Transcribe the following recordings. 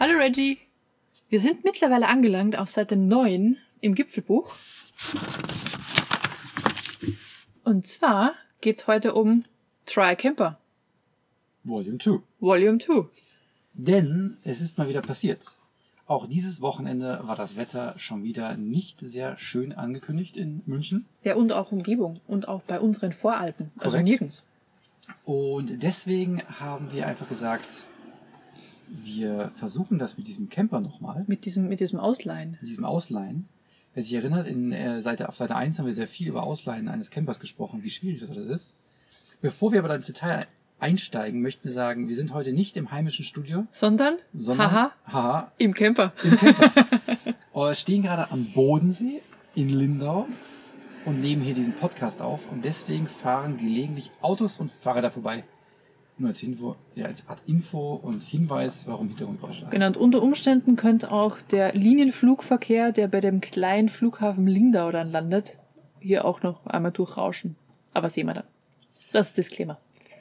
Hallo Reggie. Wir sind mittlerweile angelangt auf Seite 9 im Gipfelbuch. Und zwar geht's heute um Try Camper, Volume 2. Volume 2. Denn es ist mal wieder passiert. Auch dieses Wochenende war das Wetter schon wieder nicht sehr schön angekündigt in München. Ja, und auch Umgebung und auch bei unseren Voralpen. Also Korrekt. nirgends. Und deswegen haben wir einfach gesagt, wir versuchen das mit diesem Camper nochmal, Mit diesem, mit diesem Ausleihen. mit diesem Ausleihen. Wer sich erinnert, in, äh, Seite, auf Seite 1 haben wir sehr viel über Ausleihen eines Campers gesprochen, wie schwierig das alles ist. Bevor wir aber dann ins Detail einsteigen, möchten wir sagen, wir sind heute nicht im heimischen Studio, Sondern, sondern haha, haha, im Camper. im Camper. Wir stehen gerade am Bodensee in Lindau und nehmen hier diesen Podcast auf und deswegen fahren gelegentlich Autos und Fahrräder vorbei. Nur als Info, ja, als Art Info und Hinweis, warum Hintergrundgeräusche da. Genau, und unter Umständen könnte auch der Linienflugverkehr, der bei dem kleinen Flughafen Lindau dann landet, hier auch noch einmal durchrauschen. Aber sehen wir dann. Das ist Disclaimer.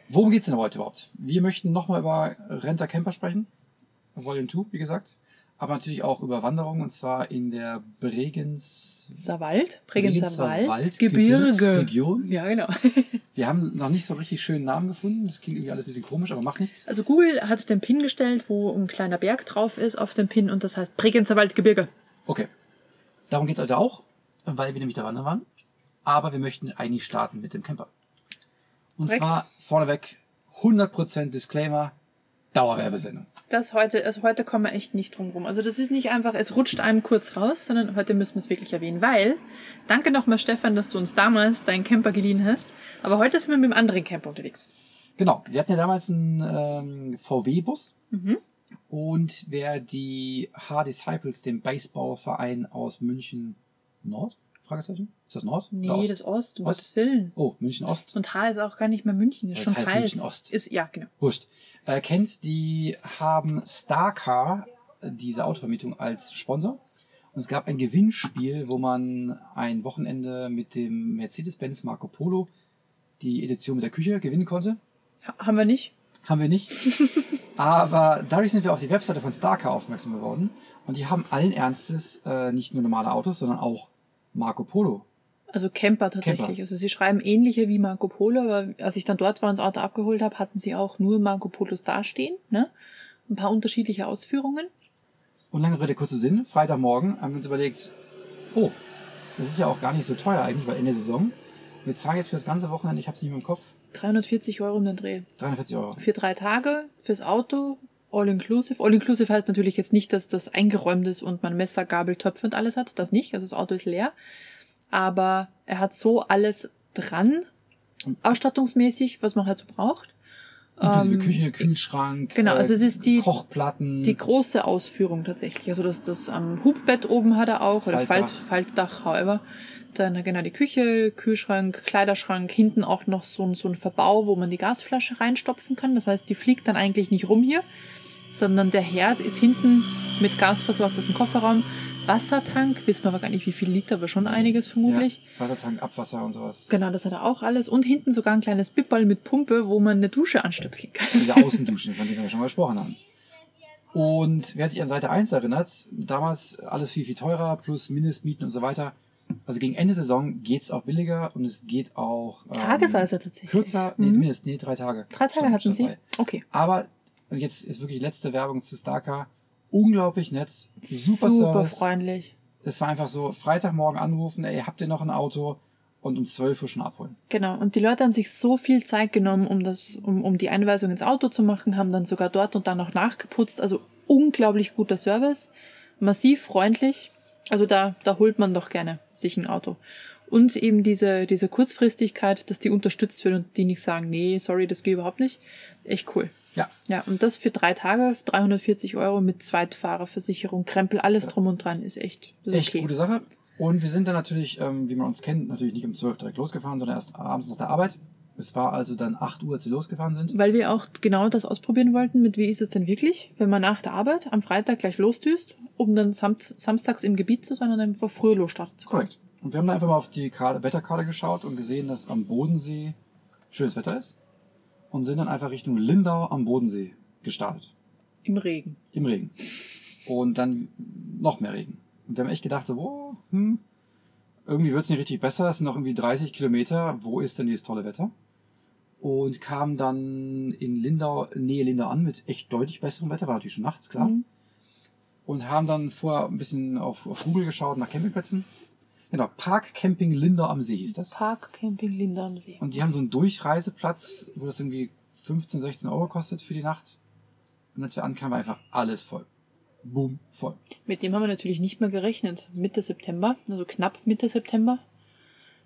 Worum geht's denn heute überhaupt? Wir möchten nochmal über Renter Camper sprechen. Volume 2, wie gesagt. Aber natürlich auch über Wanderungen und zwar in der Bregenz... Savald, Bregenzer Bregenzer Wald, Wald, Gebirge. Ja, genau. Wir haben noch nicht so richtig schönen Namen gefunden. Das klingt irgendwie alles ein bisschen komisch, aber macht nichts. Also Google hat den Pin gestellt, wo ein kleiner Berg drauf ist auf dem Pin und das heißt Bregenzer Wald, Gebirge. Okay. Darum geht's heute auch, weil wir nämlich da wandern waren. Aber wir möchten eigentlich starten mit dem Camper. Und Korrekt. zwar vorneweg 100% Disclaimer, Dauerwerbesendung. Das heute, also heute kommen wir echt nicht drum rum. Also das ist nicht einfach, es rutscht einem kurz raus, sondern heute müssen wir es wirklich erwähnen, weil, danke nochmal Stefan, dass du uns damals deinen Camper geliehen hast, aber heute sind wir mit einem anderen Camper unterwegs. Genau, wir hatten ja damals einen ähm, VW-Bus. Mhm. Und wer die H-Disciples, dem Baseballverein aus München Nord? Fragezeichen? Ist das Nord? Nee, Ost? das Ost, um Ost? Gottes Willen. Oh, München Ost. Und H ist auch gar nicht mehr München, ist Das schon heißt Kreis. München Ost. Ist, ja, genau. Wurscht. Äh, kennt, die haben Starcar, diese Autovermietung, als Sponsor. Und es gab ein Gewinnspiel, wo man ein Wochenende mit dem Mercedes-Benz Marco Polo die Edition mit der Küche gewinnen konnte. Ha haben wir nicht? Haben wir nicht. Aber dadurch sind wir auf die Webseite von Starcar aufmerksam geworden. Und die haben allen Ernstes äh, nicht nur normale Autos, sondern auch Marco Polo. Also Camper tatsächlich. Camper. Also sie schreiben ähnliche wie Marco Polo, aber als ich dann dort war und das Auto abgeholt habe, hatten sie auch nur Marco Polos dastehen. Ne? Ein paar unterschiedliche Ausführungen. Und lange Rede, kurzer Sinn. Freitagmorgen haben wir uns überlegt, oh, das ist ja auch gar nicht so teuer eigentlich, weil in der Saison. Wir zahlen jetzt für das ganze Wochenende, ich habe es nicht mehr im Kopf, 340 Euro um den Dreh. 340 Euro. Für drei Tage, fürs Auto, all inclusive. All inclusive heißt natürlich jetzt nicht, dass das eingeräumt ist und man Messer, Gabel, Töpfe und alles hat. Das nicht. Also das Auto ist leer. Aber er hat so alles dran, ausstattungsmäßig, was man halt so braucht. Inklusive Ähm, Küche, Kühlschrank, genau, äh, also es ist die- Kochplatten. Die große Ausführung tatsächlich. Also das, das am Hubbett oben hat er auch, oder Falt, Faltdach. Faltdach, however. Dann genau die Küche, Kühlschrank, Kleiderschrank, hinten auch noch so ein, so ein Verbau, wo man die Gasflasche reinstopfen kann. Das heißt, die fliegt dann eigentlich nicht rum hier, sondern der Herd ist hinten mit Gas versorgt aus dem Kofferraum. Wassertank, wissen wir aber gar nicht wie viel Liter, aber schon einiges vermutlich. Ja, Wassertank, Abwasser und sowas. Genau, das hat er auch alles. Und hinten sogar ein kleines Bibberl mit Pumpe, wo man eine Dusche anstöpseln kann. Diese Außenduschen, von denen wir schon mal gesprochen haben. Und wer sich an Seite 1 erinnert, damals alles viel, viel teurer, plus Mindestmieten und so weiter. Also gegen Ende Saison geht's auch billiger und es geht auch ähm, Tageweise tatsächlich. kürzer. Nee, Mhm. mindestens, nee, drei Tage. Drei Tage Stand- hatten stand sie. bei. Okay. Aber jetzt ist wirklich letzte Werbung zu Starker. Unglaublich nett. Super, Super Service. freundlich. Es war einfach so, Freitagmorgen anrufen, ey, habt ihr noch ein Auto? Und um 12 Uhr schon abholen. Genau, und die Leute haben sich so viel Zeit genommen, um das, um, um die Einweisung ins Auto zu machen, haben dann sogar dort und da noch nachgeputzt. Also unglaublich guter Service, massiv freundlich. Also da, da holt man doch gerne sich ein Auto. Und eben diese, diese Kurzfristigkeit, dass die unterstützt wird und die nicht sagen, nee, sorry, das geht überhaupt nicht. Echt cool. Ja. Ja, und das für drei Tage, 340 Euro mit Zweitfahrerversicherung, Krempel, alles drum und dran, ist echt, ist Echt okay. gute Sache. Und wir sind dann natürlich, ähm, wie man uns kennt, natürlich nicht um 12 direkt losgefahren, sondern erst abends nach der Arbeit. Es war also dann 8 Uhr, als wir losgefahren sind. Weil wir auch genau das ausprobieren wollten, mit wie ist es denn wirklich, wenn man nach der Arbeit am Freitag gleich losdüst, um dann samt, samstags im Gebiet zu sein und dann einfach früher losstarten zu können. Korrekt. Und wir haben dann einfach mal auf die Karte, Wetterkarte geschaut und gesehen, dass am Bodensee schönes Wetter ist. Und sind dann einfach Richtung Lindau am Bodensee gestartet. Im Regen. im Regen. Und dann noch mehr Regen. Und wir haben echt gedacht, so, oh, hm, irgendwie wird's nicht richtig besser. Es sind noch irgendwie 30 Kilometer. Wo ist denn dieses tolle Wetter? Und kamen dann in Lindau, Nähe Lindau an mit echt deutlich besserem Wetter. War natürlich schon nachts, klar. Mhm. Und haben dann vorher ein bisschen auf, auf Google geschaut nach Campingplätzen. Genau, Park Camping Lindau am See hieß das. Park Camping Linde am See. Und die haben so einen Durchreiseplatz, wo das irgendwie 15, 16 Euro kostet für die Nacht. Und als wir ankamen, war einfach alles voll. Boom, voll. Mit dem haben wir natürlich nicht mehr gerechnet. Mitte September, also knapp Mitte September.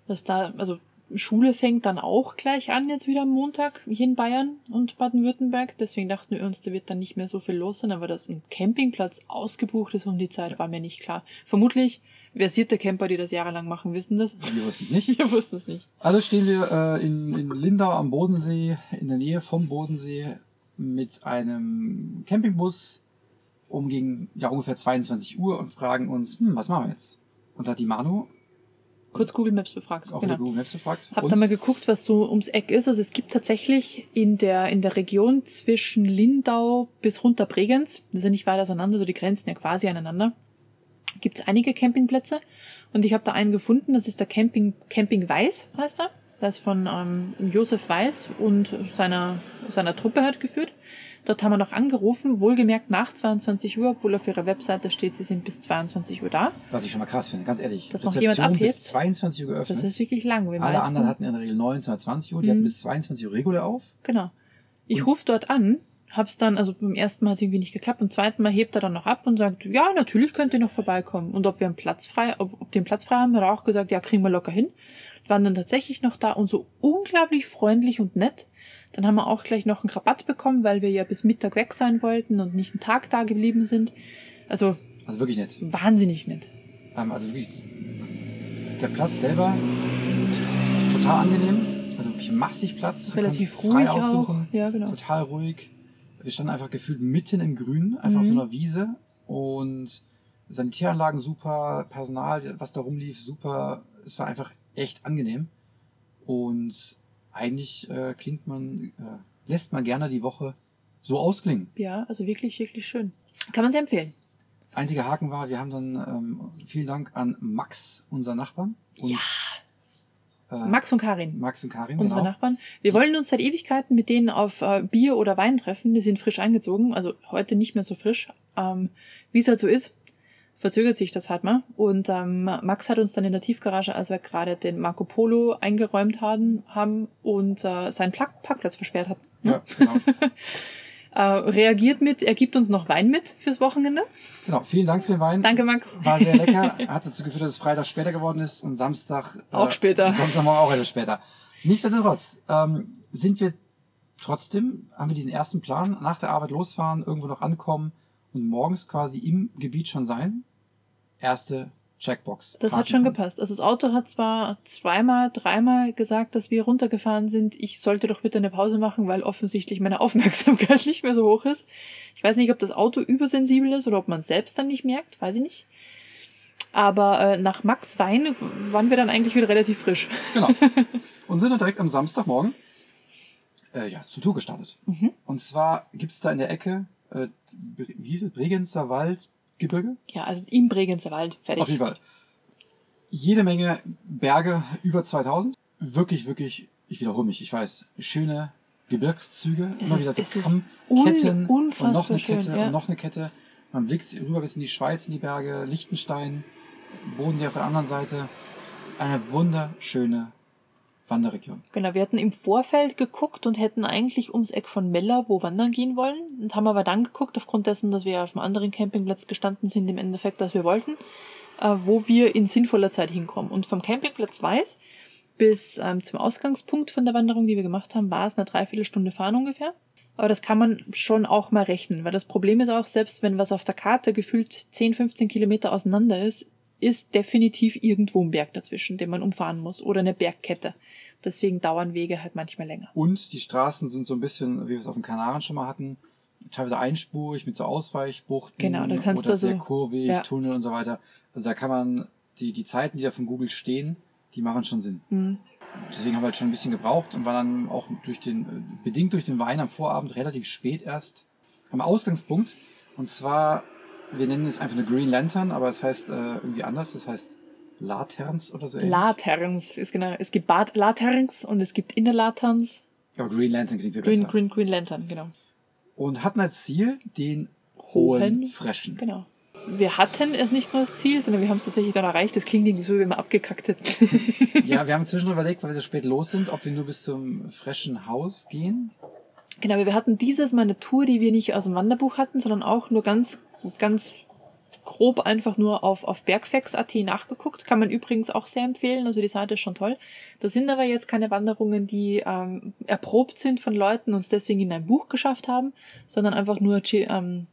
Dass da, also Schule fängt dann auch gleich an, jetzt wieder am Montag, hier in Bayern und Baden-Württemberg. Deswegen dachten wir uns, da wird dann nicht mehr so viel los sein. Aber dass ein Campingplatz ausgebucht ist um die Zeit, war mir nicht klar. Vermutlich versierte Camper, die das jahrelang machen, wissen das. Wir wussten es nicht. Wir wussten es nicht. Also stehen wir äh, in, in Lindau am Bodensee, in der Nähe vom Bodensee, mit einem Campingbus um gegen ja, ungefähr 22 Uhr und fragen uns, hm, was machen wir jetzt? Und da hat die Manu Kurz Google Maps befragt. auch genau. Google Maps gefragt. Hab und da mal geguckt, was so ums Eck ist. Also es gibt tatsächlich in der, in der Region zwischen Lindau bis runter Bregenz, das ist ja nicht weit auseinander, so die Grenzen ja quasi aneinander, gibt es einige Campingplätze. Und ich habe da einen gefunden, das ist der Camping, Camping Weiß, heißt er. Das ist von ähm, Josef Weiß und seiner, seiner Truppe halt geführt. Dort haben wir noch angerufen, wohlgemerkt nach 22 Uhr, obwohl auf ihrer Webseite steht, sie sind bis 22 Uhr da. was ich schon mal krass finde, ganz ehrlich. Dass noch jemand Rezeption bis abhebt. 22 Uhr geöffnet. Das ist wirklich lang. Alle meisten- anderen hatten in der Regel 19 oder 20 Uhr, die Mhm. hatten bis 22 Uhr regulär auf. Genau. Ich rufe dort an, hab's dann, also beim ersten Mal hat irgendwie nicht geklappt, beim zweiten Mal hebt er dann noch ab und sagt, ja, natürlich könnt ihr noch vorbeikommen. Und ob wir einen Platz frei, ob, ob einen Platz frei haben, hat er auch gesagt, ja, kriegen wir locker hin. Waren dann tatsächlich noch da und so unglaublich freundlich und nett. Dann haben wir auch gleich noch einen Rabatt bekommen, weil wir ja bis Mittag weg sein wollten und nicht einen Tag da geblieben sind. Also Also wirklich nett. wahnsinnig nett. Ähm, also wirklich, der Platz selber total angenehm. Also wirklich massig Platz. Relativ ruhig auch. aussuchen. Ja, genau. Total ruhig. Wir standen einfach gefühlt mitten im Grün, einfach auf Mhm. so einer Wiese. Und Sanitäranlagen super, Personal, was da rumlief, super. Es war einfach echt angenehm. Und eigentlich äh, klingt man, äh, lässt man gerne die Woche so ausklingen. Ja, also wirklich, wirklich schön. Kann man sehr empfehlen. Einziger Haken war, wir haben dann ähm, vielen Dank an Max, unser Nachbarn. Und, Ja. Äh, Max und Karin. Max und Karin, unsere genau. Nachbarn. Wir wollen uns seit Ewigkeiten mit denen auf äh, Bier oder Wein treffen. Die sind frisch eingezogen, also heute nicht mehr so frisch. Ähm, Wie es halt so ist, verzögert sich das halt mal. Und ähm, Max hat uns dann in der Tiefgarage, als wir gerade den Marco Polo eingeräumt haben, haben und äh, seinen Park Parkplatz versperrt hat, ne? Ja, genau. äh, reagiert mit, er gibt uns noch Wein mit fürs Wochenende. genau. Vielen Dank für den Wein. Danke, Max. War sehr lecker. Hat dazu geführt, dass es Freitag später geworden ist und Samstag. äh, Auch später. und Samstagmorgen auch etwas später. Nichtsdestotrotz ähm, sind wir trotzdem, haben wir diesen ersten Plan, nach der Arbeit losfahren, irgendwo noch ankommen und morgens quasi im Gebiet schon sein. Erste Checkbox. Das hat schon gepasst. Also das Auto hat zwar zweimal, dreimal gesagt, dass wir runtergefahren sind. Ich sollte doch bitte eine Pause machen, weil offensichtlich meine Aufmerksamkeit nicht mehr so hoch ist. Ich weiß nicht, ob das Auto übersensibel ist oder ob man es selbst dann nicht merkt, weiß ich nicht. Aber äh, nach Max Wein waren wir dann eigentlich wieder relativ frisch. Genau. Und sind dann direkt am Samstagmorgen äh, ja, zur Tour gestartet. Mhm. Und zwar gibt's da in der Ecke, äh, wie hieß es, Bregenzer Wald, Gebirge? Ja, also im Bregenzer Wald. Fertig. Auf jeden Fall. Jede Menge Berge, über 2000. Wirklich, wirklich, ich wiederhole mich, ich weiß, schöne Gebirgszüge. Es immer ist- wieder es ist Kammketten un- und noch eine unfassbar schön, Kette ja. und noch eine Kette. Man blickt rüber bis in die Schweiz, in die Berge, Liechtenstein, Bodensee auf der anderen Seite. Eine wunderschöne Wanderregion. Genau, wir hatten im Vorfeld geguckt und hätten eigentlich ums Eck von Mella wo wandern gehen wollen und haben aber dann geguckt, aufgrund dessen, dass wir auf einem anderen Campingplatz gestanden sind, im Endeffekt, dass wir wollten, äh, wo wir in sinnvoller Zeit hinkommen. Und vom Campingplatz Weiß bis ähm, zum Ausgangspunkt von der Wanderung, die wir gemacht haben, war es eine Dreiviertelstunde fahren ungefähr. Aber das kann man schon auch mal rechnen, weil das Problem ist auch, selbst wenn was auf der Karte gefühlt 10, 15 Kilometer auseinander ist, ist definitiv irgendwo ein Berg dazwischen, den man umfahren muss oder eine Bergkette. Deswegen dauern Wege halt manchmal länger. Und die Straßen sind so ein bisschen, wie wir es auf den Kanaren schon mal hatten, teilweise einspurig mit so Ausweichbuchten Genau, da kannst oder du so- kurvig, ja. Tunnel und so weiter. Also da kann man, die, die Zeiten, die da von Google stehen, die machen schon Sinn. Hm. Deswegen haben wir halt schon ein bisschen gebraucht und waren dann auch durch den, äh, bedingt durch den Wein am Vorabend relativ spät erst am Ausgangspunkt. Und zwar, wir nennen es einfach eine Green Lantern, aber es heißt äh, irgendwie anders. Das heißt Laterns oder so. ähnlich. Laterns ist genau. Es gibt Bad Laterns und es gibt Innenlaterns. aber Green Lantern klingt viel Green, besser. Green, Green Lantern, genau. Und hatten als Ziel den hohen Hohen. Freschen. Genau. Wir hatten es nicht nur als Ziel, sondern wir haben es tatsächlich dann erreicht. Das klingt irgendwie so, wie wir abgekackt hätten. Ja, wir haben zwischendurch überlegt, weil wir so spät los sind, ob wir nur bis zum Freschen Haus gehen. genau, wir hatten dieses Mal eine Tour, die wir nicht aus dem Wanderbuch hatten, sondern auch nur ganz, ganz grob einfach nur auf, auf bergfex.at nachgeguckt. Kann man übrigens auch sehr empfehlen. Also die Seite ist schon toll. Das sind aber jetzt keine Wanderungen, die ähm, erprobt sind von Leuten und es deswegen in ein Buch geschafft haben, sondern einfach nur G, ähm,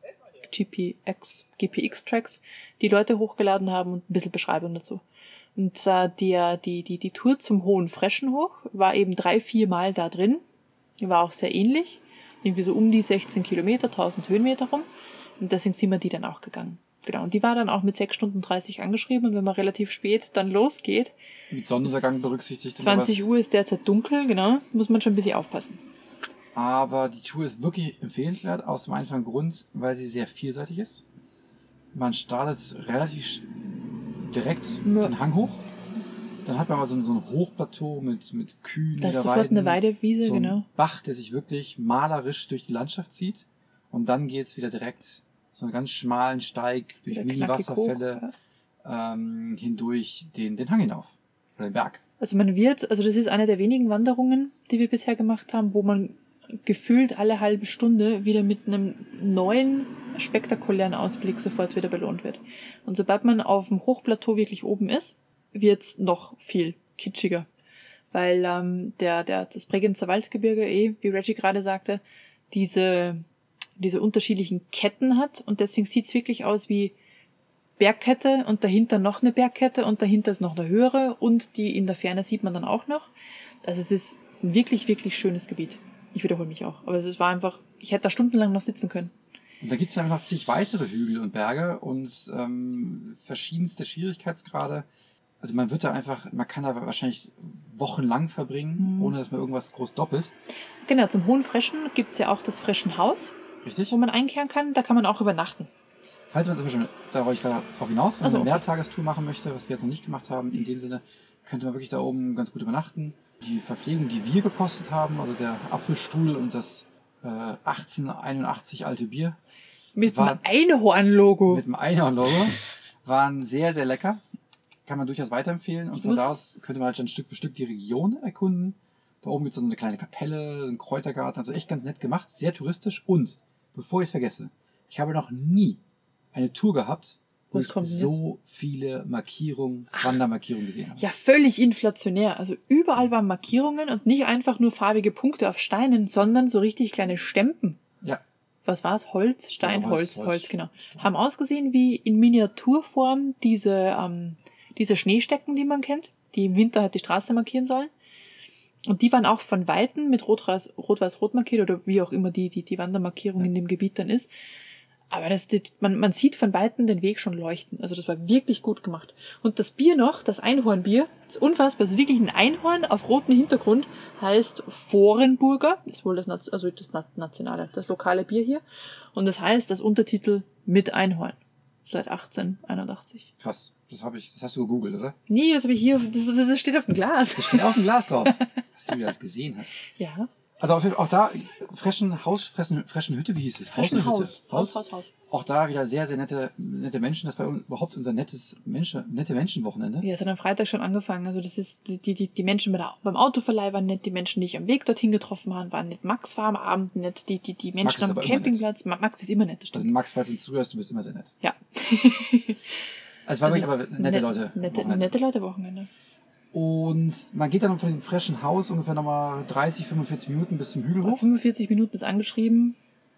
GPX, GPX-Tracks, die Leute hochgeladen haben und ein bisschen Beschreibung dazu. Und äh, der, die, die, die Tour zum Hohen Freschen hoch war eben drei, vier Mal da drin. Die war auch sehr ähnlich. Irgendwie so um die 16 Kilometer, 1000 Höhenmeter rum. Und deswegen sind wir die dann auch gegangen. Genau. Und die war dann auch mit 6 Stunden 30 angeschrieben. Und wenn man relativ spät dann losgeht, Mit Sonnenuntergang berücksichtigt. und 20 sowas. Uhr ist derzeit dunkel, genau, muss man schon ein bisschen aufpassen. Aber die Tour ist wirklich empfehlenswert, aus dem einfachen Grund, weil sie sehr vielseitig ist. Man startet relativ direkt Ja. den Hang hoch. Dann hat man mal so ein, so ein Hochplateau mit, mit Kühen, Da ist sofort eine Weidewiese, so ein genau. Bach, der sich wirklich malerisch durch die Landschaft zieht. Und dann geht's wieder direkt so einen ganz schmalen Steig durch hoch, Mini-Wasserfälle ja. ähm, hindurch den, den Hang hinauf. Oder den Berg. Also man wird, also das ist eine der wenigen Wanderungen, die wir bisher gemacht haben, wo man gefühlt alle halbe Stunde wieder mit einem neuen, spektakulären Ausblick sofort wieder belohnt wird. Und sobald man auf dem Hochplateau wirklich oben ist, wird's noch viel kitschiger. Weil ähm, der, der, das Bregenzer Waldgebirge eh, wie Reggie gerade sagte, diese, diese unterschiedlichen Ketten hat und deswegen sieht's wirklich aus wie Bergkette und dahinter noch eine Bergkette und dahinter ist noch eine höhere und die in der Ferne sieht man dann auch noch. Also es ist ein wirklich, wirklich schönes Gebiet. Ich wiederhole mich auch. Aber es war einfach, ich hätte da stundenlang noch sitzen können. Und da gibt es einfach noch zig weitere Hügel und Berge und ähm, verschiedenste Schwierigkeitsgrade. Also man wird da einfach, man kann da wahrscheinlich wochenlang verbringen, Mhm. ohne dass man irgendwas groß doppelt. Genau, zum Hohen Freschen gibt's ja auch das Freschenhaus, Richtig? wo man einkehren kann. Da kann man auch übernachten. Falls man zum Beispiel, da wollte ich gerade drauf hinaus, wenn Also, man eine okay. Mehrtagestour machen möchte, was wir jetzt noch nicht gemacht haben, in dem Sinne, könnte man wirklich da oben ganz gut übernachten. Die Verpflegung, die wir gekostet haben, also der Apfelstuhl und das äh, 1881 alte Bier, Mit War- dem Einhorn-Logo. mit dem Einhorn-Logo. Waren sehr, sehr lecker. Kann man durchaus weiterempfehlen. Und Ich von da aus könnte man halt dann Stück für Stück die Region erkunden. Da oben gibt es so eine kleine Kapelle, ein Kräutergarten. Also echt ganz nett gemacht. Sehr touristisch. Und, bevor ich es vergesse, ich habe noch nie eine Tour gehabt, wo Was ich so viele Markierungen, Wandermarkierungen gesehen habe. Ja, völlig inflationär. Also überall waren Markierungen und nicht einfach nur farbige Punkte auf Steinen, sondern so richtig kleine Stempen. Ja. Was war's? Holz, Stein, Ja, Holz, Holz, Holz, Holz. genau. Haben ausgesehen wie in Miniaturform diese, ähm, diese Schneestecken, die man kennt, die im Winter halt die Straße markieren sollen. Und die waren auch von Weitem mit Rot-Weiß- Rot-Weiß-Rot markiert oder wie auch immer die, die, die Wandermarkierung Ja. in dem Gebiet dann ist. Aber das, das, man, man sieht von Weitem den Weg schon leuchten. Also das war wirklich gut gemacht. Und das Bier noch, das Einhornbier, ist unfassbar. Es ist wirklich ein Einhorn auf rotem Hintergrund, heißt Vorenburger. Das ist wohl das, also das Na- nationale, das lokale Bier hier. Und das heißt, das Untertitel mit Einhorn. Seit 1881. Krass. Das habe ich, das hast du gegoogelt, oder? Nee, das habe ich hier, das, das steht auf dem Glas. Das steht auf dem Glas drauf. Dass du das gesehen hast. Ja. Also auf jeden Fall auch da, Freschen Haus, Fressen, Freschen Hütte, wie hieß es? Haushütte. Haus. Haus, Haus, Haus. Auch da wieder sehr, sehr nette, nette Menschen. Das war überhaupt unser nettes Menschen, nette Menschenwochenende. Ja, es hat am Freitag schon angefangen. Also das ist, die, die, die Menschen beim Autoverleih waren nett, die Menschen, die ich am Weg dorthin getroffen habe, waren nett. Max war am Abend nett, die, die, die Menschen am Campingplatz. Ma- Max ist immer nett, das Also stimmt. Max, falls du uns zuhörst, du bist immer sehr nett. Ja. Also es war Also wirklich aber nette net- Leute. Nette, Wochenende. nette Leute Wochenende. Und man geht dann von diesem frischen Haus ungefähr nochmal 30, 45 Minuten bis zum Hügel hoch. 45 Minuten ist angeschrieben.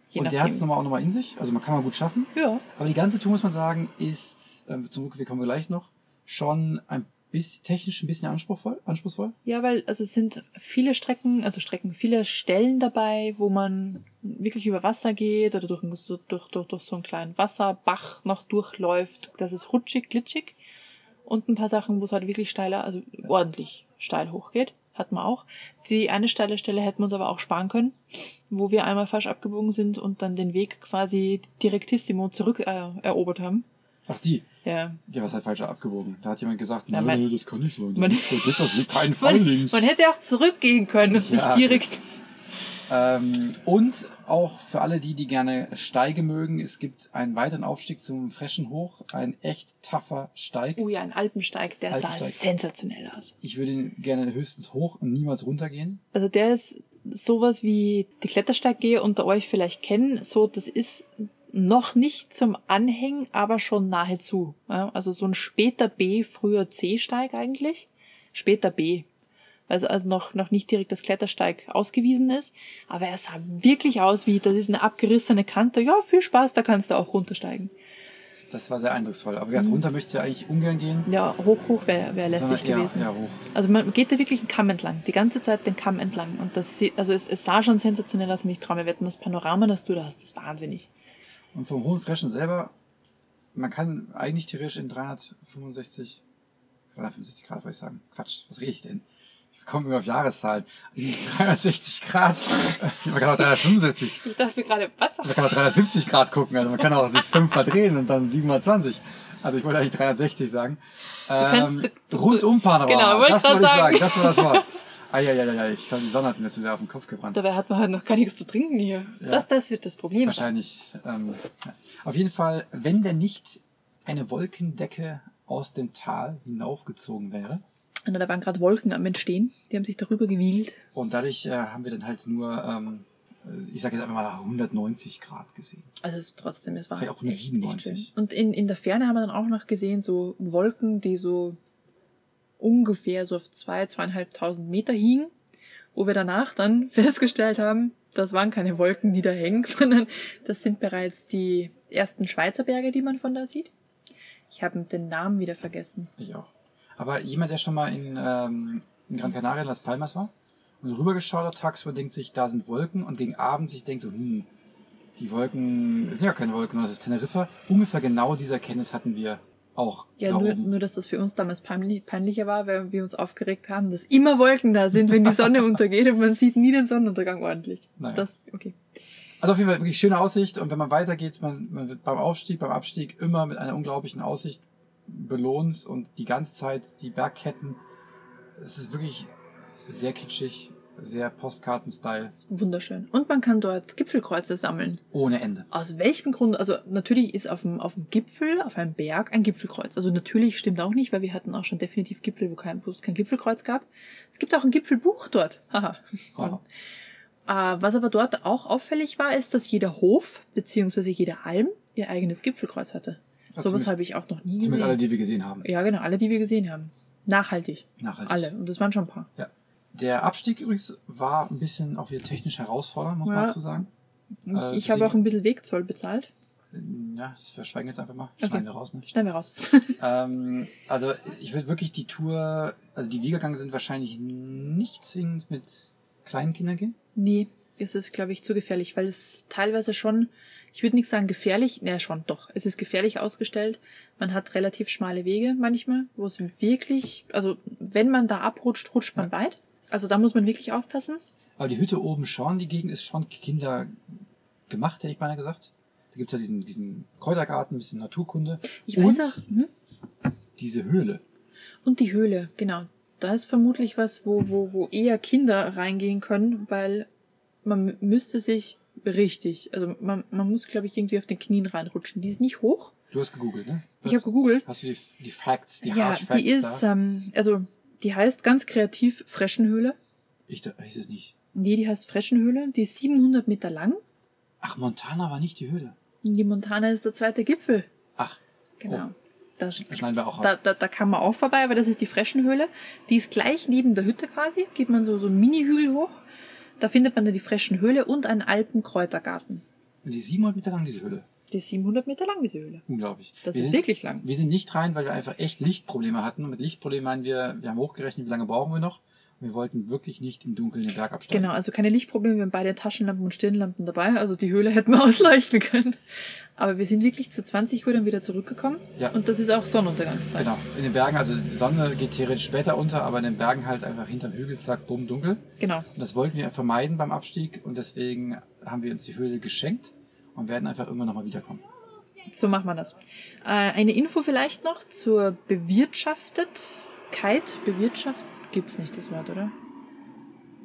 Je Und der hat es nochmal auch nochmal in sich. Also man kann mal gut schaffen. Ja. Aber die ganze Tour, muss man sagen, ist, äh, zum Rückweg kommen wir gleich noch, schon ein bisschen technisch ein bisschen anspruchsvoll. anspruchsvoll. Ja, weil also es sind viele Strecken, also Strecken, viele Stellen dabei, wo man wirklich über Wasser geht oder durch, durch, durch, durch so einen kleinen Wasserbach noch durchläuft. Das ist rutschig, glitschig. Und ein paar Sachen, wo es halt wirklich steiler, also ordentlich steil hochgeht. hatten wir auch. Die eine steile Stelle hätten wir uns aber auch sparen können, wo wir einmal falsch abgebogen sind und dann den Weg quasi direktissimo zurück äh, erobert haben. Ach, die. Ja. Ja, was halt falsch abgebogen? Da hat jemand gesagt, Ja, "Nö, man- das kann nicht sein. man- Das geht auf keinen Fall Man, links. man hätte auch zurückgehen können und Ja. nicht direkt. Ähm, und auch für alle die, die gerne Steige mögen, es gibt einen weiteren Aufstieg zum Freschen hoch. Ein echt tougher Steig. Oh ja, ein Alpensteig, der sah Alpensteig. sensationell aus. Ich würde ihn gerne höchstens hoch und niemals runtergehen. Also der ist sowas wie die Klettersteiggeher unter euch vielleicht kennen. So, das ist noch nicht zum Anhängen, aber schon nahezu. Also so ein später B, früher C-Steig eigentlich. Später B. Also, also noch, noch nicht direkt das Klettersteig ausgewiesen ist. Aber er sah wirklich aus wie, das ist eine abgerissene Kante. Ja, viel Spaß, da kannst du auch runtersteigen. Das war sehr eindrucksvoll. Aber gesagt, runter möchte ich eigentlich ungern gehen. Ja, hoch, hoch wäre wär Mhm. lässig eher- gewesen. eher hoch. Also man geht da wirklich einen Kamm entlang, die ganze Zeit den Kamm entlang. Und das sieht, also es, es sah schon sensationell aus und ich traue mir wetten, das Panorama, das du da hast, ist wahnsinnig. Und vom Hohen Freschen selber, man kann eigentlich theoretisch in 365, 365 Grad, wollte ich sagen. Quatsch, was rede ich denn? Ich komme immer auf Jahreszahlen. In 360 Grad, man kann auch 365, Ich dachte mir gerade, was? man kann auch 370 Grad gucken, also man kann auch sich fünfmal drehen und dann 720. Also ich wollte eigentlich 360 sagen. kannst- Ähm, du- du- rundum Panorama. Genau, wollte das wollte ich sagen. sagen. Das war das Wort. Eieieiei, ich glaube, die Sonne hat mir jetzt sehr auf den Kopf gebrannt. Dabei hat man halt noch gar nichts zu trinken hier. Ja. Das, das wird das Problem. Wahrscheinlich. Ähm. Auf jeden Fall, wenn denn nicht eine Wolkendecke aus dem Tal hinaufgezogen wäre. Und da waren gerade Wolken am Entstehen, die haben sich darüber gewielt. Und dadurch äh, haben wir dann halt nur, ähm, ich sage jetzt einfach mal 190 Grad gesehen. Also es, trotzdem, es war Vielleicht auch nur echt, echt 97. schön. Und in, in der Ferne haben wir dann auch noch gesehen, so Wolken, die so ungefähr so auf zwei, zweieinhalbtausend Meter hingen, wo wir danach dann festgestellt haben, das waren keine Wolken, die da hängen, sondern das sind bereits die ersten Schweizer Berge, die man von da sieht. Ich habe den Namen wieder vergessen. Ich auch. Aber jemand, der schon mal in, ähm, in Gran Canaria, Las Palmas war und rübergeschaut hat tagsüber, denkt sich, da sind Wolken und gegen Abend sich denkt, so, hm, die Wolken, das sind ja keine Wolken, sondern das ist Teneriffa. Ungefähr genau diese Erkenntnis hatten wir auch. Ja, nur, oben. nur, dass das für uns damals peinlich, peinlicher war, weil wir uns aufgeregt haben, dass immer Wolken da sind, wenn die Sonne untergeht und man sieht nie den Sonnenuntergang ordentlich. Naja. Das, okay. Also auf jeden Fall wirklich schöne Aussicht und wenn man weitergeht, man, man wird beim Aufstieg, beim Abstieg immer mit einer unglaublichen Aussicht belohnt und die ganze Zeit die Bergketten, es ist wirklich sehr kitschig, sehr Postkarten-Style, Wunderschön. Und man kann dort Gipfelkreuze sammeln. ohne Ende. Aus welchem Grund? Also natürlich ist auf dem, auf dem Gipfel, auf einem Berg ein Gipfelkreuz. Also natürlich stimmt auch nicht, weil wir hatten auch schon definitiv Gipfel, wo, kein, wo es kein Gipfelkreuz gab. Es gibt auch ein Gipfelbuch dort. Haha. Äh, was aber dort auch auffällig war, ist, dass jeder Hof beziehungsweise jede Alm ihr eigenes Gipfelkreuz hatte. Sowas habe ich auch noch nie Zumindest alle, gesehen. die wir gesehen haben. Ja, genau, alle, die wir gesehen haben. Nachhaltig. Nachhaltig. Alle. Und das waren schon ein paar. Ja. Der Abstieg übrigens war ein bisschen auch wieder technisch herausfordernd, muss man Ja. dazu sagen. Ich, Äh, ich habe auch ein bisschen Wegzoll bezahlt. Ja, das verschweigen jetzt einfach mal. Okay. Schneiden wir raus, ne? Schnell wir raus. Ähm, also ich würde wirklich die Tour, also die Wiegergangen sind wahrscheinlich nicht zwingend mit kleinen Kindern gehen. Nee, ist es, glaube ich, zu gefährlich, weil es teilweise schon, ich würde nicht sagen gefährlich, naja schon, doch, es ist gefährlich ausgestellt. Man hat relativ schmale Wege manchmal, wo es wirklich, also wenn man da abrutscht, rutscht man weit. Also da muss man wirklich aufpassen. Aber die Hütte oben schon, die Gegend ist schon Kinder gemacht, hätte ich beinahe gesagt. Da gibt's ja diesen, diesen Kräutergarten, ein bisschen Naturkunde. Ich Und weiß auch, hm? diese Höhle. Und die Höhle, genau. Da ist vermutlich was, wo, wo, wo eher Kinder reingehen können, weil man mü- müsste sich richtig, also man, man muss, glaube ich, irgendwie auf den Knien reinrutschen. Die ist nicht hoch. Du hast gegoogelt, ne? Ich habe gegoogelt. Hast du die, die Facts, die ja, Hard Facts die ist, da? ähm, also die heißt ganz kreativ Freschenhöhle. Ich da- weiß es nicht. Nee, die heißt Freschenhöhle. Die ist 700 Meter lang. Ach, Montana war nicht die Höhle. Die Montana ist der zweite Gipfel. Ach, Genau. Da, das schneiden wir auch da, raus. da, da kann man auch vorbei, aber das ist die Freschenhöhle. Die ist gleich neben der Hütte quasi. Geht man so, so einen Mini-Hügel hoch. Da findet man dann die Freschenhöhle und einen Alpenkräutergarten. Und die 700 Meter lang, diese Höhle. Die ist 700 Meter lang, diese Höhle. Unglaublich. Das Wir ist sind- wirklich lang. Wir sind nicht rein, weil wir einfach echt Lichtprobleme hatten. Und mit Lichtproblemen meinen wir, wir haben hochgerechnet, wie lange brauchen wir noch. Wir wollten wirklich nicht im Dunkeln den Berg absteigen. Genau, also keine Lichtprobleme, wir haben beide Taschenlampen und Stirnlampen dabei, also die Höhle hätten wir ausleuchten können. Aber wir sind wirklich zu 20 Uhr dann wieder zurückgekommen Ja. und das ist auch Sonnenuntergangszeit. Genau, in den Bergen, also die Sonne geht theoretisch später unter, aber in den Bergen halt einfach hinterm Hügel, zack, bumm, dunkel. Genau. Und das wollten wir vermeiden beim Abstieg und deswegen haben wir uns die Höhle geschenkt und werden einfach irgendwann nochmal wiederkommen. So macht man das. Äh, eine Info vielleicht noch zur Bewirtschaftetkeit. Bewirtschaft gibt's nicht das Wort, oder?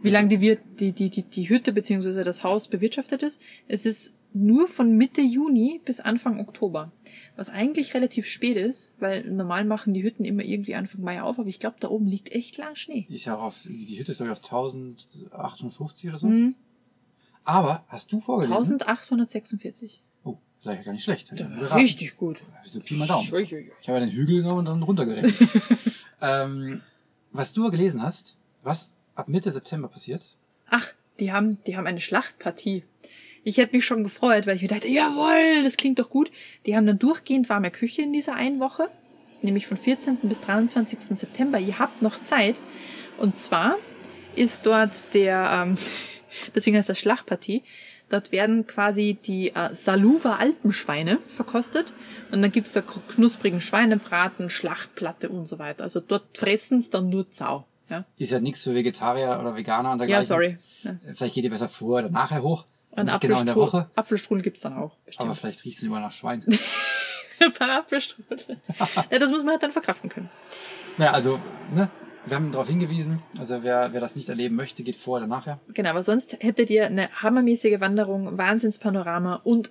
Wie lange die, Wir- die, die, die, die Hütte bzw. das Haus bewirtschaftet ist. Es ist nur von Mitte Juni bis Anfang Oktober. Was eigentlich relativ spät ist, weil normal machen die Hütten immer irgendwie Anfang Mai auf, aber ich glaube, da oben liegt echt lang Schnee. Ist ja auch auf, die Hütte ist glaube ich auf 1850 oder so. Hm, Aber hast du vorgelesen? 1846. Oh, sei ja gar nicht schlecht. Richtig gut. So Pi mal Daumen. Ich habe ja den Hügel genommen und dann runtergerechnet. ähm, was du gelesen hast, was ab Mitte September passiert, Ach, die haben, die haben eine Schlachtpartie. Ich hätte mich schon gefreut, weil ich mir dachte, jawohl, das klingt doch gut. Die haben dann durchgehend warme Küche in dieser einen Woche, nämlich von 14. bis 23. September. Ihr habt noch Zeit. Und zwar ist dort der, ähm, deswegen heißt das Schlachtpartie, dort werden quasi die äh, Saluva Alpenschweine verkostet. Und dann gibt's da knusprigen Schweinebraten, Schlachtplatte und so weiter. Also dort fressen's dann nur Zau. Ja, ist ja nichts für Vegetarier oder Veganer und ja dergleichen. sorry. Ja. Vielleicht geht ihr besser vor oder nachher hoch. Und genau in der Apfelstrudel, Woche. Apfelstrudel gibt's dann auch. Aber Bestimmt. vielleicht riecht es immer nach Schwein. Bei Apfelstrudel. ja, das muss man halt dann verkraften können. naja, also, ne? Wir haben darauf hingewiesen. Also wer, wer das nicht erleben möchte, geht vor oder nachher. Genau, aber sonst hättet ihr eine hammermäßige Wanderung, Wahnsinnspanorama und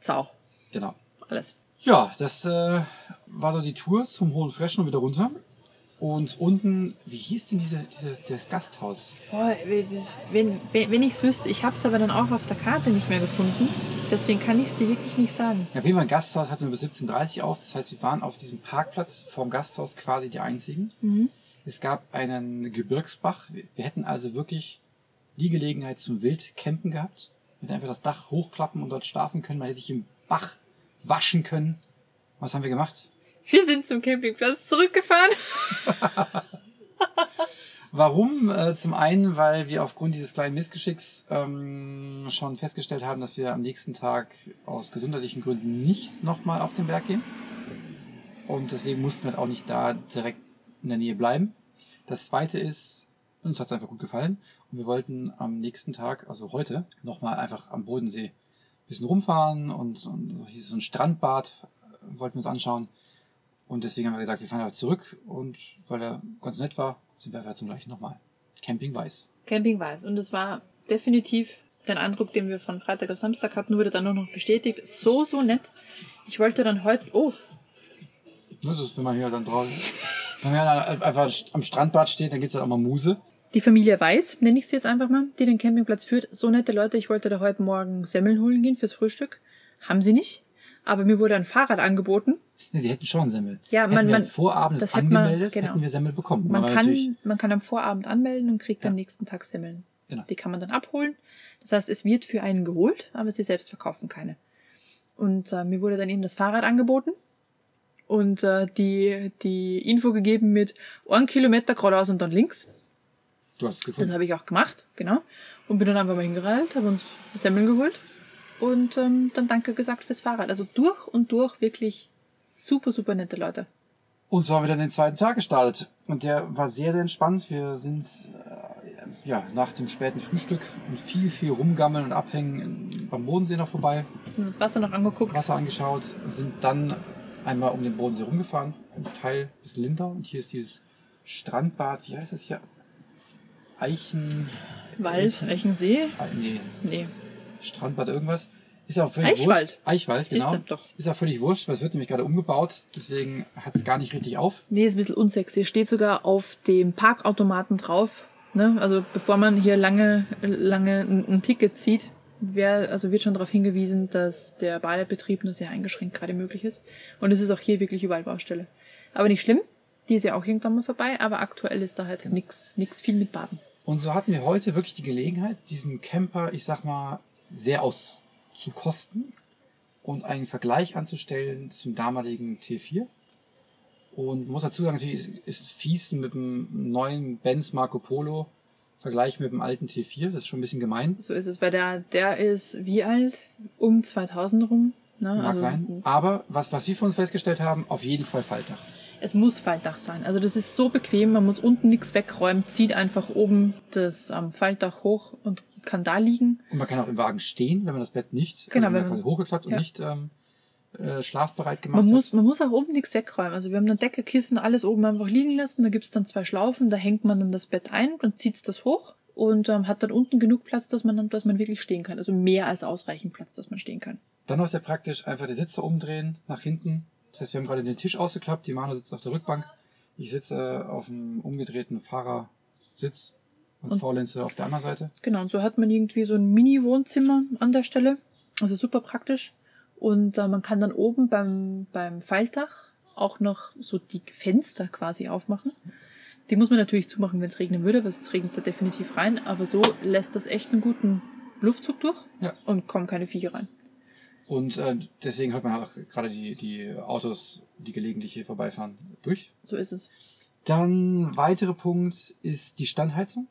Zau. Genau. Alles. Ja, das äh, war so die Tour zum Hohen Freschen und wieder runter. Und unten, wie hieß denn diese, dieses, dieses Gasthaus? Boah, wenn, wenn, wenn ich's wüsste, ich hab's aber dann auch auf der Karte nicht mehr gefunden. Deswegen kann ich's dir wirklich nicht sagen. Ja, auf jeden Fall ein Gasthaus hatten wir bis 17.30 Uhr auf. Das heißt, wir waren auf diesem Parkplatz vorm Gasthaus quasi die einzigen. Mhm. Es gab einen Gebirgsbach. Wir hätten also wirklich die Gelegenheit zum Wildcampen gehabt. Wir hätten einfach das Dach hochklappen und dort schlafen können. Man hätte sich im Bach waschen können. Was haben wir gemacht? Wir sind zum Campingplatz zurückgefahren. Warum? Äh, zum einen, weil wir aufgrund dieses kleinen Missgeschicks ähm, schon festgestellt haben, dass wir am nächsten Tag aus gesundheitlichen Gründen nicht nochmal auf den Berg gehen. Und deswegen mussten wir auch nicht da direkt in der Nähe bleiben. Das zweite ist, uns hat es einfach gut gefallen. Und wir wollten am nächsten Tag, also heute, nochmal einfach am Bodensee ein bisschen rumfahren und, und hier so ein Strandbad äh, wollten wir uns anschauen. Und deswegen haben wir gesagt, wir fahren einfach zurück und weil er ganz nett war, sind wir einfach zum gleichen nochmal. Camping Weiß. Camping es. Und es war definitiv der Eindruck, den wir von Freitag auf Samstag hatten, wurde dann nur noch bestätigt. So, so nett. Ich wollte dann heute, oh, Das ist, wenn man hier dann draußen, wenn man einfach am Strandbad steht, dann gibt's halt auch mal Muse. Die Familie Weiß, nenne ich sie jetzt einfach mal, die den Campingplatz führt. So nette Leute, ich wollte da heute Morgen Semmeln holen gehen fürs Frühstück. Haben sie nicht. Aber mir wurde ein Fahrrad angeboten. Ne, Sie hätten schon Semmel. Ja, hätten man- wir man- am Vorabend das hätte man- angemeldet, genau. hätten wir Semmel bekommen. Man kann, man kann am Vorabend anmelden und kriegt Ja. am nächsten Tag Semmeln. Genau. Die kann man dann abholen. Das heißt, es wird für einen geholt, aber sie selbst verkaufen keine. Und äh, mir wurde dann eben das Fahrrad angeboten und äh, die, die Info gegeben mit einen Kilometer geradeaus und dann links. Du hast es Das gefunden. habe ich auch gemacht, genau. Und bin dann einfach mal hingeradelt, habe uns Semmeln geholt und ähm, dann Danke gesagt fürs Fahrrad. Also durch und durch wirklich super, super nette Leute. Und so haben wir dann den zweiten Tag gestartet. Und der war sehr, sehr entspannt. Wir sind äh, ja, nach dem späten Frühstück und viel, viel rumgammeln und abhängen in- beim Bodensee noch vorbei. Haben uns Wasser noch angeguckt. Wasser angeschaut, sind dann einmal um den Bodensee rumgefahren, ein Teil bis Lindau. Und hier ist dieses Strandbad, wie heißt das hier? Eichen. Wald, Eichen, Eichensee? Ah, nee, Nee. Strandbad irgendwas. Ist auch völlig Eichwald. wurscht. Eichwald, genau. Doch. Ist auch völlig wurscht, weil es wird nämlich gerade umgebaut. Deswegen hat es gar nicht richtig auf. Nee, ist ein bisschen unsexy. Steht sogar auf dem Parkautomaten drauf. Ne? Also bevor man hier lange, lange ein, ein Ticket zieht, wär, also wird schon darauf hingewiesen, dass der Badebetrieb nur sehr eingeschränkt gerade möglich ist. Und es ist auch hier wirklich überall Baustelle. Aber nicht schlimm. Die ist ja auch irgendwann mal vorbei, aber aktuell ist da halt nix, nix viel mit Baden. Und so hatten wir heute wirklich die Gelegenheit, diesen Camper, ich sag mal, sehr auszukosten und einen Vergleich anzustellen zum damaligen T4. Und muss dazu sagen, natürlich ist, ist fies mit dem neuen Benz Marco Polo Vergleich mit dem alten T4. Das ist schon ein bisschen gemein. So ist es, weil der, der ist wie alt? Um 2000 rum. Ne? Mag Also, sein. Aber was, was wir für uns festgestellt haben, auf jeden Fall Faltdach. Es muss Faltdach sein. Also das ist so bequem, man muss unten nichts wegräumen, zieht einfach oben das ähm, Faltdach hoch und kann da liegen. Und man kann auch im Wagen stehen, wenn man das Bett nicht Genau, also wenn man- quasi hochgeklappt und ja. nicht ähm, äh, schlafbereit gemacht Man muss, hat. man muss auch oben nichts wegräumen. Also wir haben eine Decke, Kissen, alles oben einfach liegen lassen. Da gibt's dann zwei Schlaufen, da hängt man dann das Bett ein und zieht's das hoch und ähm, hat dann unten genug Platz, dass man dann, dass man wirklich stehen kann. Also mehr als ausreichend Platz, dass man stehen kann. Dann noch sehr praktisch, einfach die Sitze umdrehen nach hinten. Das heißt, wir haben gerade den Tisch ausgeklappt, die Manu sitzt auf der Rückbank. Ich sitze äh, auf dem umgedrehten Fahrersitz und, Und- Vorlenze auf der anderen Seite. Genau, und so hat man irgendwie so ein Mini-Wohnzimmer an der Stelle. Also super praktisch. Und äh, man kann dann oben beim, beim Faltdach auch noch so die Fenster quasi aufmachen. Die muss man natürlich zumachen, wenn es regnen würde, weil sonst regnet es ja definitiv rein. Aber so lässt das echt einen guten Luftzug durch Ja. und kommen keine Viecher rein. Und äh, deswegen hört man auch gerade die, die Autos, die gelegentlich hier vorbeifahren, durch. So ist es. Dann weiterer Punkt ist die Standheizung.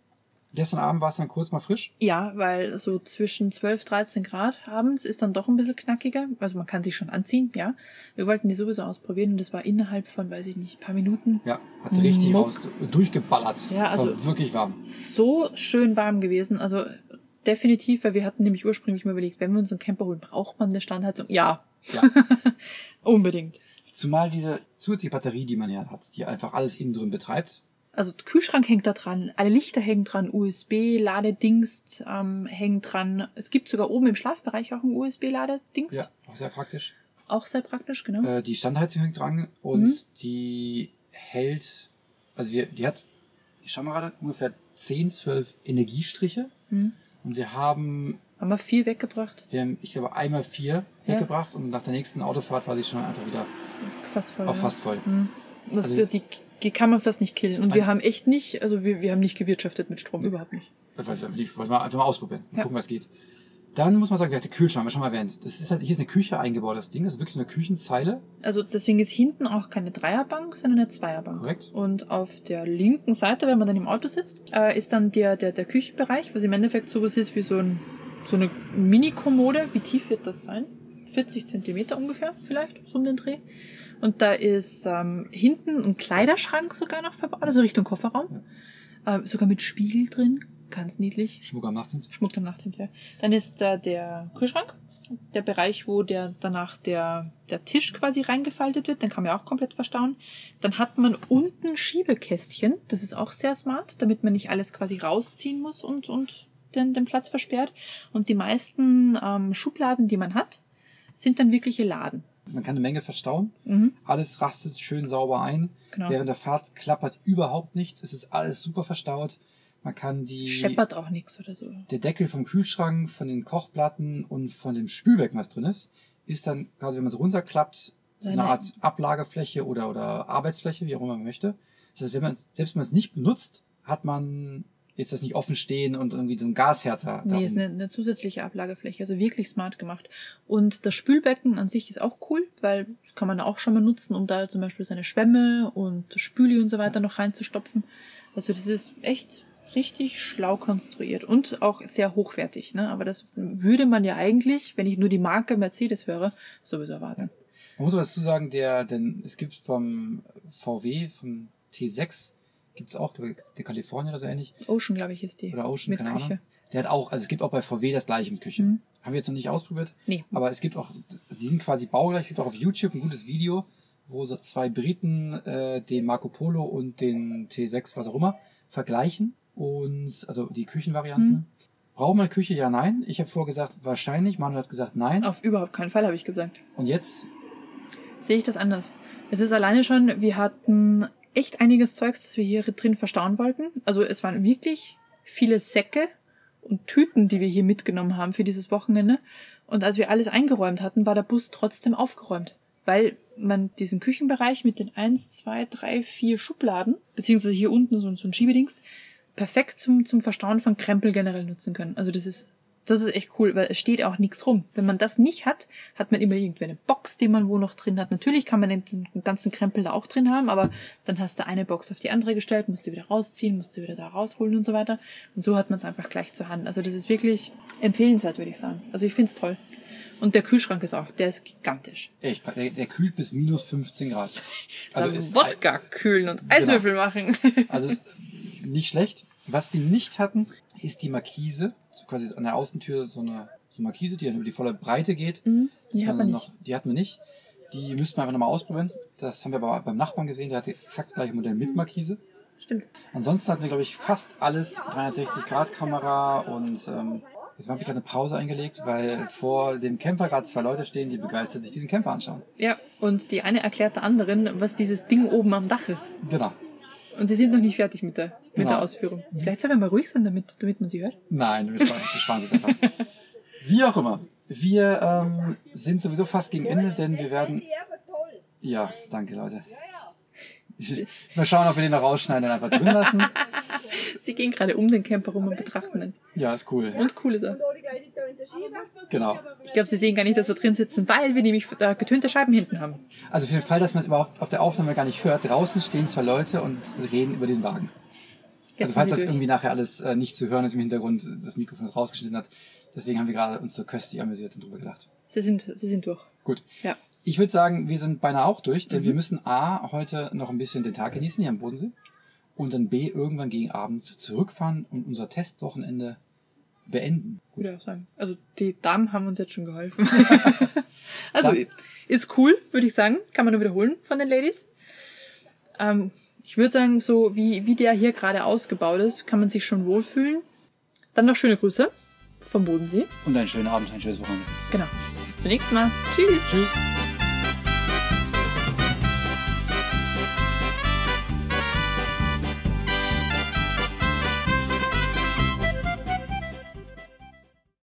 Gestern Abend war es dann kurz mal frisch. Ja, weil so zwischen 12, 13 Grad abends ist dann doch ein bisschen knackiger. Also man kann sich schon anziehen, ja. Wir wollten die sowieso ausprobieren und das war innerhalb von, weiß ich nicht, ein paar Minuten Ja, hat sie richtig raus, durchgeballert. Ja, also- War wirklich warm. so schön warm gewesen. Also definitiv, weil wir hatten nämlich ursprünglich mal überlegt, wenn wir uns einen Camper holen, braucht man eine Standheizung? Ja, Ja. unbedingt. Zumal diese zusätzliche Batterie, die man ja hat, die einfach alles innen drin betreibt. Also der Kühlschrank hängt da dran, alle Lichter hängen dran, USB, Ladedingst ähm, hängen dran. Es gibt sogar oben im Schlafbereich auch ein USB-Ladedingst. Ja, auch sehr praktisch. Auch sehr praktisch, genau. Äh, die Standheizung hängt dran und Mhm. die hält, also wir, die hat, ich schau mal gerade, ungefähr 10, 12 Energiestriche. Hm. Und wir haben, Haben wir viel weggebracht. wir haben, ich glaube, einmal vier Ja. weggebracht und nach der nächsten Autofahrt war sie schon einfach wieder Fast voll. auf ja. fast voll. Hm. Das, Also- die kann man fast nicht killen. Und Ein- wir haben echt nicht, also wir, wir haben nicht gewirtschaftet mit Strom, überhaupt nicht. Ich wollte ich einfach mal ausprobieren, mal Ja. gucken, was geht. Dann muss man sagen, der Kühlschrank, haben wir schon mal erwähnt. Das ist halt, hier ist eine Küche eingebaut, das Ding. Das ist wirklich eine Küchenzeile. Also deswegen ist hinten auch keine Dreierbank, sondern eine Zweierbank. Korrekt. Und auf der linken Seite, wenn man dann im Auto sitzt, äh, ist dann der, der, der Küchenbereich, was im Endeffekt sowas ist wie so, ein, so eine Mini-Kommode. Wie tief wird das sein? 40 Zentimeter ungefähr, vielleicht, so um den Dreh. Und da ist ähm, hinten ein Kleiderschrank sogar noch verbaut, also Richtung Kofferraum. Äh, sogar mit Spiegel drin, ganz niedlich. Schmuck am Nachthemd. Schmuck am Nachthemd, ja. Dann ist da der Kühlschrank, der Bereich, wo der danach der, der Tisch quasi reingefaltet wird, den kann man ja auch komplett verstauen. Dann hat man unten Schiebekästchen, das ist auch sehr smart, damit man nicht alles quasi rausziehen muss und, und den, den Platz versperrt. Und die meisten ähm, Schubladen, die man hat, sind dann wirkliche Laden. Man kann eine Menge verstauen. Mhm, Alles rastet schön sauber ein. genau. Während der Fahrt klappert überhaupt nichts. Es ist alles super verstaut. Man kann die, Scheppert auch nichts oder so. der Deckel vom Kühlschrank, von den Kochplatten und von dem Spülbecken, was drin ist, ist dann quasi, wenn man es runterklappt, so eine Art Ablagefläche oder, oder Arbeitsfläche, wie auch immer man möchte. Das heißt, wenn man selbst wenn man es nicht benutzt, hat man jetzt das nicht offen stehen und irgendwie so ein Gashärter. Nee, ist eine, eine zusätzliche Ablagefläche, also wirklich smart gemacht. Und das Spülbecken an sich ist auch cool, weil das kann man auch schon mal nutzen, um da zum Beispiel seine Schwämme und Spüli und so weiter noch reinzustopfen. Also das ist echt richtig schlau konstruiert und auch sehr hochwertig. Ne? Aber das würde man ja eigentlich, wenn ich nur die Marke Mercedes höre, sowieso erwarten. Man muss aber dazu sagen, der, denn es gibt vom VW, vom T6, gibt es auch, der Kalifornien oder so ähnlich, Ocean, glaube ich, ist die. oder Ocean, mit keine Küche. Ahnung. Der hat auch, also es gibt auch bei VW das gleiche mit Küche. Mhm. Haben wir jetzt noch nicht ausprobiert, Nee. aber es gibt auch, die sind quasi baugleich, es gibt auch auf YouTube ein gutes Video, wo so zwei Briten äh, den Marco Polo und den T6, was auch immer, vergleichen. Und also die Küchenvarianten. Mhm. Brauchen wir Küche? Ja, nein. Ich habe vorher gesagt, wahrscheinlich. Manuel hat gesagt, nein. Auf überhaupt keinen Fall, habe ich gesagt. Und jetzt, sehe ich das anders. Es ist alleine schon, wir hatten echt einiges Zeugs, das wir hier drin verstauen wollten. Also es waren wirklich viele Säcke und Tüten, die wir hier mitgenommen haben für dieses Wochenende. Und als wir alles eingeräumt hatten, war der Bus trotzdem aufgeräumt. Weil man diesen Küchenbereich mit den eins, zwei, drei, vier Schubladen, beziehungsweise hier unten so, ein Schiebedings, perfekt zum, zum Verstauen von Krempel generell nutzen können. Also das ist Das ist echt cool, weil es steht auch nichts rum. Wenn man das nicht hat, hat man immer irgendwie eine Box, die man wo noch drin hat. Natürlich kann man den ganzen Krempel da auch drin haben, aber dann hast du eine Box auf die andere gestellt, musst du wieder rausziehen, musst du wieder da rausholen und so weiter. Und so hat man es einfach gleich zur Hand. Also das ist wirklich empfehlenswert, würde ich sagen. Also ich finde es toll. Und der Kühlschrank ist auch, der ist gigantisch. Echt, der, der kühlt bis minus 15 Grad. Also ist Wodka kühlen und Eiswürfel genau. machen. Also nicht schlecht. Was wir nicht hatten, ist die Markise. So quasi an der Außentür so eine, so eine Markise, die dann über die volle Breite geht. Mhm, die, hat man noch, die hatten wir nicht. Die müssten wir einfach nochmal ausprobieren. Das haben wir aber beim Nachbarn gesehen. Der hatte exakt das gleiche Modell mit Markise. Stimmt. Ansonsten hatten wir, glaube ich, fast alles. 360-Grad-Kamera und ähm, Jetzt habe ich gerade eine Pause eingelegt, weil vor dem Camper gerade zwei Leute stehen, die begeistert sich diesen Camper anschauen. Ja, und die eine erklärt der anderen, was dieses Ding oben am Dach ist. Genau. Und sie sind noch nicht fertig mit der, mit genau. der Ausführung. Vielleicht sollen wir mal ruhig sein, damit, damit man sie hört. Nein, wir sparen, wir sparen sie einfach. Wie auch immer. Wir ähm, sind sowieso fast gegen Ende, denn wir werden. Ja, danke Leute. Mal schauen, ob wir den noch rausschneiden und einfach drin lassen. Sie gehen gerade um den Camper rum und betrachten ihn. Ja, ist cool. Und cool ist er. Genau. Ich glaube, Sie sehen gar nicht, dass wir drin sitzen, weil wir nämlich äh, getönte Scheiben hinten haben. Also für den Fall, dass man es überhaupt auf der Aufnahme gar nicht hört, draußen stehen zwei Leute und reden über diesen Wagen. Jetzt also falls das durch. irgendwie nachher alles äh, nicht zu hören ist im Hintergrund, das Mikrofon rausgeschnitten hat. Deswegen haben wir gerade uns so köstlich amüsiert und drüber gelacht. Sie sind, Sie sind durch. Gut. Ja. Ich würde sagen, wir sind beinahe auch durch, denn mhm. wir müssen A, heute noch ein bisschen den Tag genießen hier am Bodensee und dann B, irgendwann gegen Abend zurückfahren und unser Testwochenende beenden. Würde ich auch sagen. Also die Damen haben uns jetzt schon geholfen. also Dann, ist cool, würde ich sagen. Kann man nur wiederholen von den Ladies. Ähm, ich würde sagen, so wie, wie der hier gerade ausgebaut ist, kann man sich schon wohlfühlen. Dann noch schöne Grüße vom Bodensee. Und einen schönen Abend, ein schönes Wochenende. Genau. Bis zum nächsten Mal. Tschüss. Tschüss.